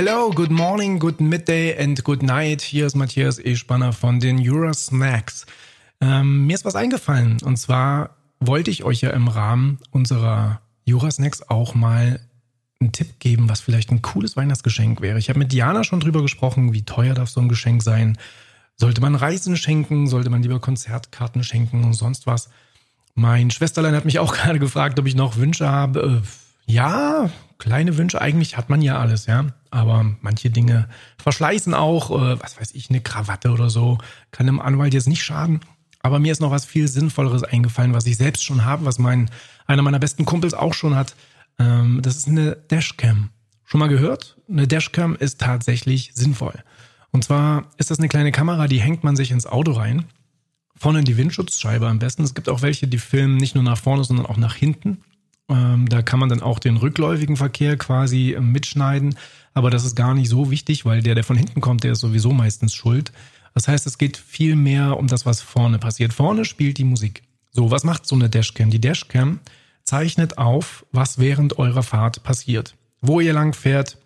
Hello, good morning, good midday and good night. Hier ist Matthias E. Spanner von den Eurosnacks. Ähm, mir ist was eingefallen und zwar wollte ich euch ja im Rahmen unserer Eurosnacks auch mal einen Tipp geben, was vielleicht ein cooles Weihnachtsgeschenk wäre. Ich habe mit Diana schon drüber gesprochen, wie teuer darf so ein Geschenk sein. Sollte man Reisen schenken? Sollte man lieber Konzertkarten schenken und sonst was? Mein Schwesterlein hat mich auch gerade gefragt, ob ich noch Wünsche habe. Äh, ja, kleine Wünsche. Eigentlich hat man ja alles, ja. Aber manche Dinge verschleißen auch. Äh, was weiß ich, eine Krawatte oder so. Kann einem Anwalt jetzt nicht schaden. Aber mir ist noch was viel Sinnvolleres eingefallen, was ich selbst schon habe, was mein, einer meiner besten Kumpels auch schon hat. Ähm, das ist eine Dashcam. Schon mal gehört? Eine Dashcam ist tatsächlich sinnvoll. Und zwar ist das eine kleine Kamera, die hängt man sich ins Auto rein. Vorne in die Windschutzscheibe am besten. Es gibt auch welche, die filmen nicht nur nach vorne, sondern auch nach hinten. Ähm, da kann man dann auch den rückläufigen Verkehr quasi äh, mitschneiden. Aber das ist gar nicht so wichtig, weil der, der von hinten kommt, der ist sowieso meistens schuld. Das heißt, es geht viel mehr um das, was vorne passiert. Vorne spielt die Musik. So, was macht so eine Dashcam? Die Dashcam zeichnet auf, was während eurer Fahrt passiert. Wo ihr lang fährt,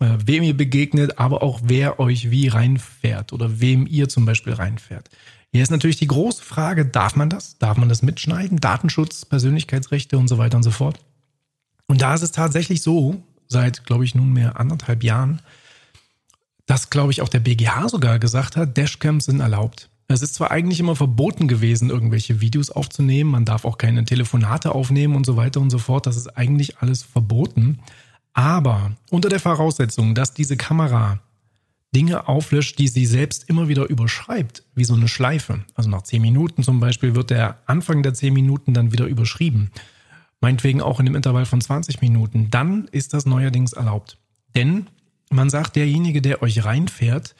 äh, wem ihr begegnet, aber auch wer euch wie reinfährt oder wem ihr zum Beispiel reinfährt. Hier ist natürlich die große Frage, darf man das? Darf man das mitschneiden? Datenschutz, Persönlichkeitsrechte und so weiter und so fort. Und da ist es tatsächlich so, seit, glaube ich, nunmehr anderthalb Jahren, dass, glaube ich, auch der BGH sogar gesagt hat, Dashcams sind erlaubt. Es ist zwar eigentlich immer verboten gewesen, irgendwelche Videos aufzunehmen, man darf auch keine Telefonate aufnehmen und so weiter und so fort, das ist eigentlich alles verboten. Aber unter der Voraussetzung, dass diese Kamera Dinge auflöscht, die sie selbst immer wieder überschreibt, wie so eine Schleife. Also nach zehn Minuten zum Beispiel wird der Anfang der zehn Minuten dann wieder überschrieben. Meinetwegen auch in dem Intervall von 20 Minuten. Dann ist das neuerdings erlaubt. Denn man sagt, derjenige, der euch reinfährt,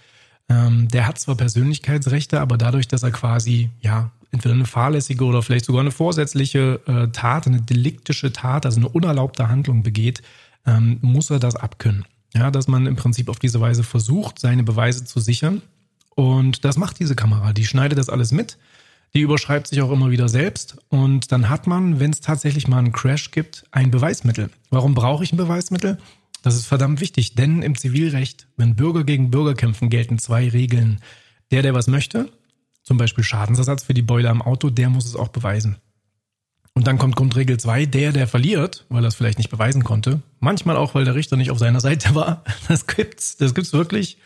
ähm, der hat zwar Persönlichkeitsrechte, aber dadurch, dass er quasi, ja, entweder eine fahrlässige oder vielleicht sogar eine vorsätzliche äh, Tat, eine deliktische Tat, also eine unerlaubte Handlung begeht, ähm, muss er das abkönnen. Ja, dass man im Prinzip auf diese Weise versucht, seine Beweise zu sichern. Und das macht diese Kamera. Die schneidet das alles mit. Die überschreibt sich auch immer wieder selbst. Und dann hat man, wenn es tatsächlich mal einen Crash gibt, ein Beweismittel. Warum brauche ich ein Beweismittel? Das ist verdammt wichtig, denn im Zivilrecht, wenn Bürger gegen Bürger kämpfen, gelten zwei Regeln. Der, der was möchte, zum Beispiel Schadensersatz für die Beule am Auto, der muss es auch beweisen. Und dann kommt Grundregel 2, der, der verliert, weil er es vielleicht nicht beweisen konnte. Manchmal auch, weil der Richter nicht auf seiner Seite war. Das gibt's, das gibt's wirklich.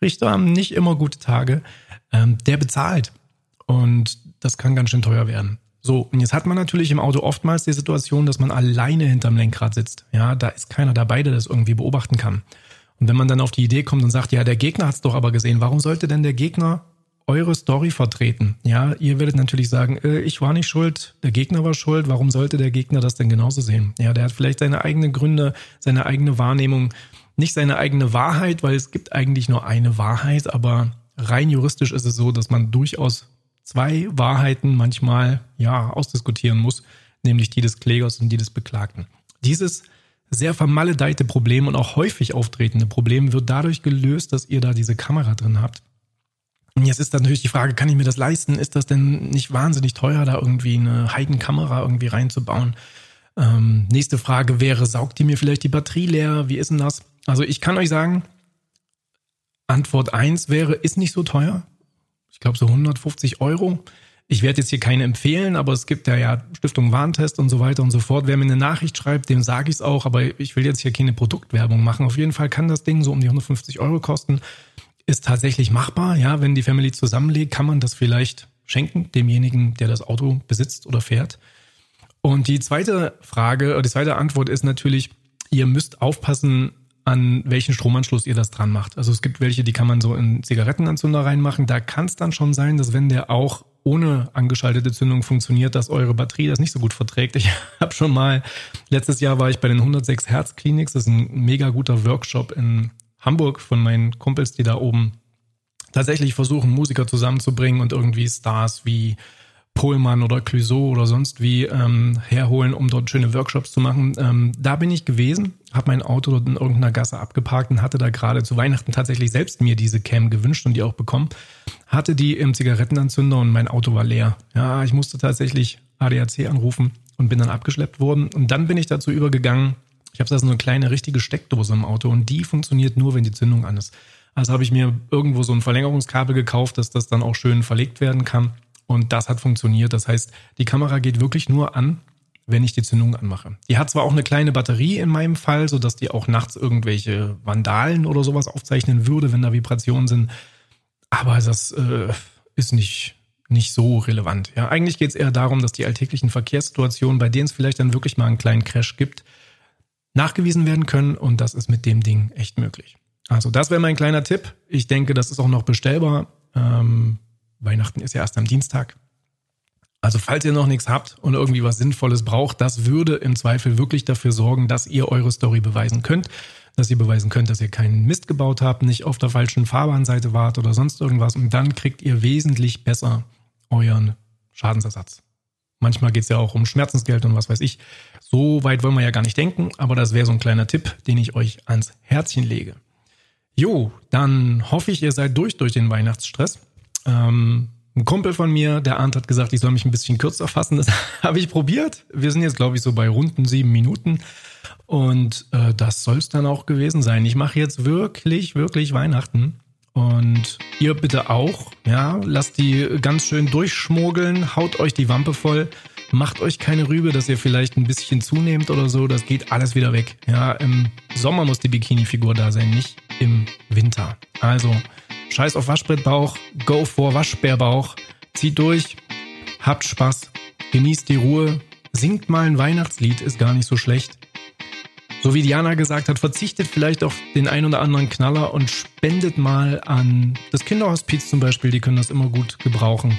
Richter haben nicht immer gute Tage. Ähm, der bezahlt. Und das kann ganz schön teuer werden. So, und jetzt hat man natürlich im Auto oftmals die Situation, dass man alleine hinterm Lenkrad sitzt. Ja, da ist keiner dabei, der das irgendwie beobachten kann. Und wenn man dann auf die Idee kommt und sagt, ja, der Gegner hat es doch aber gesehen, warum sollte denn der Gegner eure Story vertreten. Ja, ihr werdet natürlich sagen, äh, ich war nicht schuld, der Gegner war schuld. Warum sollte der Gegner das denn genauso sehen? Ja, der hat vielleicht seine eigenen Gründe, seine eigene Wahrnehmung, nicht seine eigene Wahrheit, weil es gibt eigentlich nur eine Wahrheit, aber rein juristisch ist es so, dass man durchaus zwei Wahrheiten manchmal ja ausdiskutieren muss, nämlich die des Klägers und die des Beklagten. Dieses sehr vermaledeite Problem und auch häufig auftretende Problem wird dadurch gelöst, dass ihr da diese Kamera drin habt Jetzt ist dann natürlich die Frage, kann ich mir das leisten? Ist das denn nicht wahnsinnig teuer, da irgendwie eine Heidenkamera irgendwie reinzubauen? Ähm, nächste Frage wäre, saugt die mir vielleicht die Batterie leer? Wie ist denn das? Also ich kann euch sagen, Antwort 1 wäre, ist nicht so teuer. Ich glaube so 150 Euro. Ich werde jetzt hier keine empfehlen, aber es gibt ja ja Stiftung Warntest und so weiter und so fort. Wer mir eine Nachricht schreibt, dem sage ich es auch, aber ich will jetzt hier keine Produktwerbung machen. Auf jeden Fall kann das Ding so um die 150 Euro kosten ist tatsächlich machbar. Ja, wenn die Family zusammenlegt, kann man das vielleicht schenken, demjenigen, der das Auto besitzt oder fährt. Und die zweite Frage, oder die zweite Antwort ist natürlich, ihr müsst aufpassen, an welchen Stromanschluss ihr das dran macht. Also es gibt welche, die kann man so in Zigarettenanzünder reinmachen. Da kann es dann schon sein, dass wenn der auch ohne angeschaltete Zündung funktioniert, dass eure Batterie das nicht so gut verträgt. Ich habe schon mal, letztes Jahr war ich bei den 106 Hertz Clinics, das ist ein mega guter Workshop in Hamburg von meinen Kumpels, die da oben tatsächlich versuchen, Musiker zusammenzubringen und irgendwie Stars wie Pohlmann oder Clouseau oder sonst wie ähm, herholen, um dort schöne Workshops zu machen. Ähm, da bin ich gewesen, habe mein Auto dort in irgendeiner Gasse abgeparkt und hatte da gerade zu Weihnachten tatsächlich selbst mir diese Cam gewünscht und die auch bekommen. Hatte die im Zigarettenanzünder und mein Auto war leer. Ja, ich musste tatsächlich ADAC anrufen und bin dann abgeschleppt worden. Und dann bin ich dazu übergegangen, Ich habe da so eine kleine richtige Steckdose im Auto und die funktioniert nur, wenn die Zündung an ist. Also habe ich mir irgendwo so ein Verlängerungskabel gekauft, dass das dann auch schön verlegt werden kann. Und das hat funktioniert. Das heißt, die Kamera geht wirklich nur an, wenn ich die Zündung anmache. Die hat zwar auch eine kleine Batterie in meinem Fall, so dass die auch nachts irgendwelche Vandalen oder sowas aufzeichnen würde, wenn da Vibrationen sind. Aber das äh, ist nicht, nicht so relevant. Ja, eigentlich geht es eher darum, dass die alltäglichen Verkehrssituationen, bei denen es vielleicht dann wirklich mal einen kleinen Crash gibt, nachgewiesen werden können. Und das ist mit dem Ding echt möglich. Also das wäre mein kleiner Tipp. Ich denke, das ist auch noch bestellbar. Ähm, Weihnachten ist ja erst am Dienstag. Also falls ihr noch nichts habt und irgendwie was Sinnvolles braucht, das würde im Zweifel wirklich dafür sorgen, dass ihr eure Story beweisen könnt, dass ihr beweisen könnt, dass ihr keinen Mist gebaut habt, nicht auf der falschen Fahrbahnseite wart oder sonst irgendwas und dann kriegt ihr wesentlich besser euren Schadensersatz. Manchmal geht es ja auch um Schmerzensgeld und was weiß ich. So weit wollen wir ja gar nicht denken, aber das wäre so ein kleiner Tipp, den ich euch ans Herzchen lege. Jo, dann hoffe ich, ihr seid durch durch den Weihnachtsstress. Ähm, ein Kumpel von mir, der Arndt, hat gesagt, ich soll mich ein bisschen kürzer fassen. Das habe ich probiert. Wir sind jetzt, glaube ich, so bei runden sieben Minuten. Und äh, das soll es dann auch gewesen sein. Ich mache jetzt wirklich, wirklich Weihnachten. Und ihr bitte auch. Ja, lasst die ganz schön durchschmuggeln, haut euch die Wampe voll. Macht euch keine Rübe, dass ihr vielleicht ein bisschen zunehmt oder so. Das geht alles wieder weg. Ja, im Sommer muss die Bikini-Figur da sein, nicht im Winter. Also, scheiß auf Waschbrettbauch, go for Waschbärbauch. Zieht durch, habt Spaß, genießt die Ruhe, singt mal ein Weihnachtslied, ist gar nicht so schlecht. So wie Diana gesagt hat, verzichtet vielleicht auf den ein oder anderen Knaller und spendet mal an das Kinderhospiz zum Beispiel, die können das immer gut gebrauchen.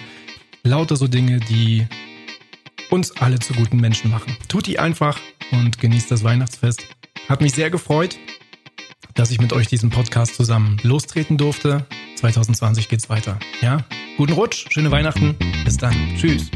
Lauter so Dinge, die uns alle zu guten Menschen machen. Tut die einfach und genießt das Weihnachtsfest. Hat mich sehr gefreut, dass ich mit euch diesen Podcast zusammen lostreten durfte. 2020 geht's weiter. Ja? Guten Rutsch, schöne Weihnachten. Bis dann. Tschüss.